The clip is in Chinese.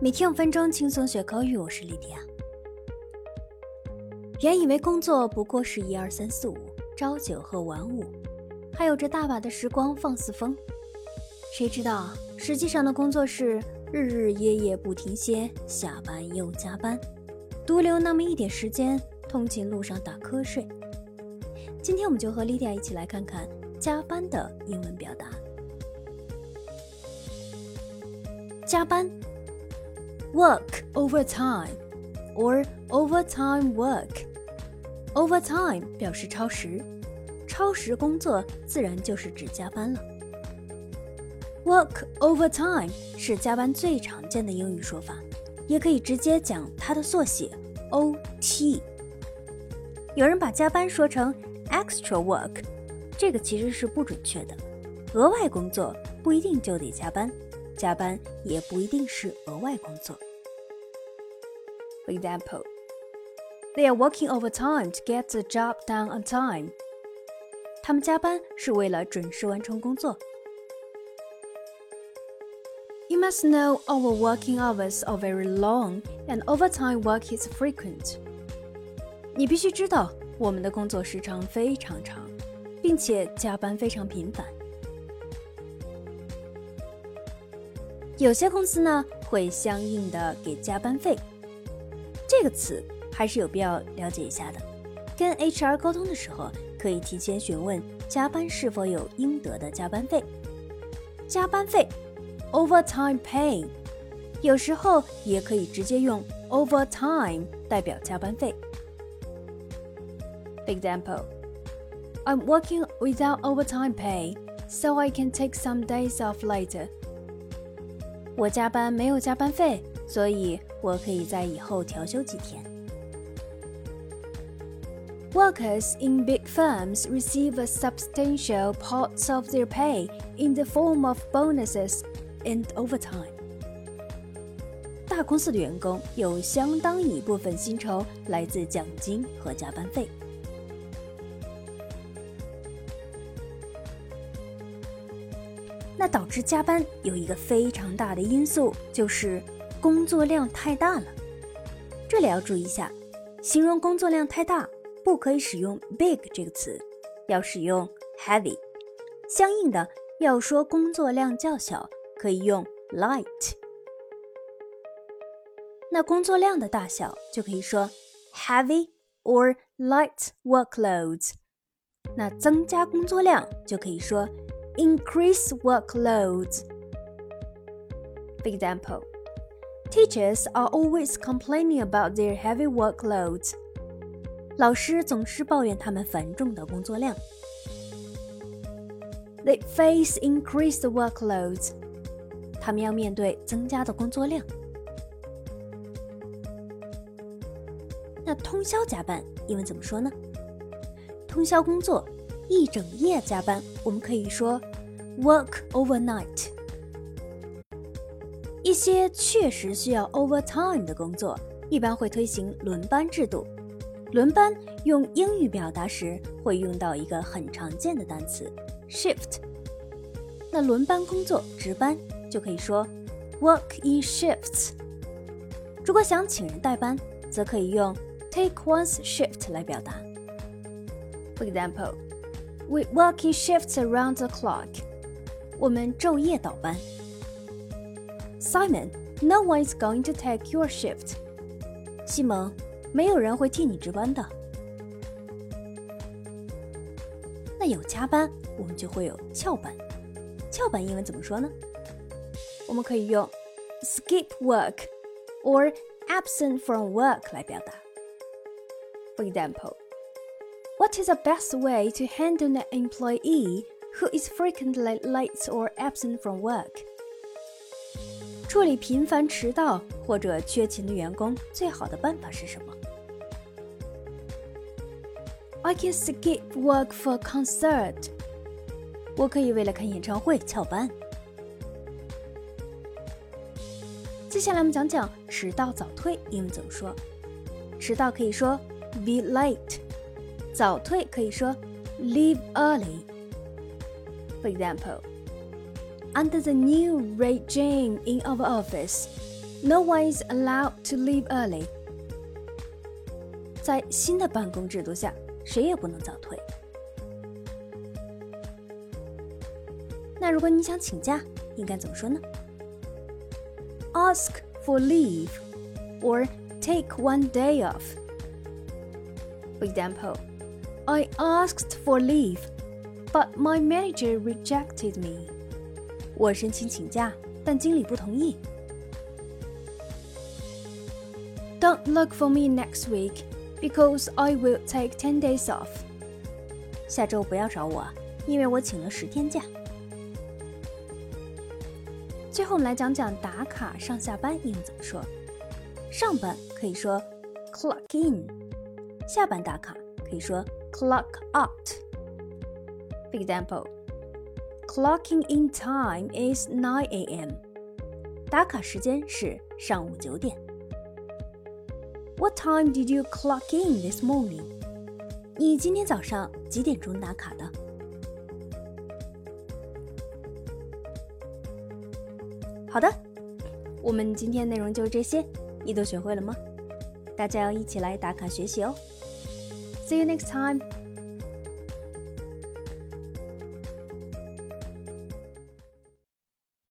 每天五分钟轻松学口语，我是丽迪亚。原以为工作不过是一二三四五，朝九和晚五，还有着大把的时光放肆疯。谁知道，实际上的工作是日日夜夜不停歇，下班又加班，独留那么一点时间通勤路上打瞌睡。今天我们就和莉迪亚一起来看看加班的英文表达。加班。Work overtime or overtime work. Overtime 表示超时，超时工作自然就是指加班了。Work overtime 是加班最常见的英语说法，也可以直接讲它的缩写 OT。有人把加班说成 extra work，这个其实是不准确的。额外工作不一定就得加班。加班也不一定是额外工作。For example, they are working overtime to get the job done on time. 他们加班是为了准时完成工作。You must know our working hours are very long and overtime work is frequent. 你必须知道我们的工作时长非常长，并且加班非常频繁。有些公司呢会相应的给加班费，这 这个词还是有必要了解一下的。跟 HR 沟通的时候，可以提前询问加班是否有应得的加班费。加班费，overtime pay，有时候也可以直接用 overtime 代表加班费。Example: I'm working without overtime pay, so I can take some days off later. 我加班没有加班费，所以我可以在以后调休几天。Workers in big firms receive a substantial part of their pay in the form of bonuses and overtime。大公司的员工有相当一部分薪酬来自奖金和加班费。那导致加班有一个非常大的因素，就是工作量太大了。这里要注意一下，形容工作量太大，不可以使用 big 这个词，要使用 heavy。相应的，要说工作量较小，可以用 light。那工作量的大小就可以说 heavy or light workloads。那增加工作量就可以说。increase workloads. For example, teachers are always complaining about their heavy workloads. 老师总是抱怨他们繁重的工作量。They face increased workloads. 他们要面对增加的工作量。那通宵加班英文怎么说呢？通宵工作一整夜加班，我们可以说 work overnight。一些确实需要 overtime 的工作，一般会推行轮班制度。轮班用英语表达时会用到一个很常见的单词 shift。那轮班工作值班就可以说 work in shifts。如果想请人代班，则可以用 take one's shift 来表达。For example。We work in shifts around the clock. 我们昼夜倒班。Simon, no one is going to take your shift. 西蒙，没有人会替你值班的。那有加班，我们就会有翘班。翘班英文怎么说呢？我们可以用 skip work or absent from work 来表达。For example. What is the best way to handle an employee who is frequently late or absent from work? 处理频繁迟到或者缺勤的员工最好的办法是什么？I can skip work for concert. 我可以为了看演唱会翘班。接下来我们讲讲迟到早退英文怎么说。迟到可以说 be late。早退可以说 leave early. For example, under the new regime in our office, No one is allowed to leave early. 在新的办公制度下，谁也不能早退。那如果你想请假，应该怎么说呢？Ask for leave or take one day off. For example, I asked for leave, but my manager rejected me. 我申请请假，但经理不同意。Don't look for me next week because I will take ten days off. 下周不要找我，因为我请了十天假。最后，我们来讲讲打卡上下班应怎么说。上班可以说 clock in，下班打卡可以说 clock out。For example, clocking in time is 9 a.m. 打卡时间是上午九点。What time did you clock in this morning? 你今天早上几点钟打卡的？好的，我们今天内容就是这些，你都学会了吗？大家要一起来打卡学习哦。See you next time.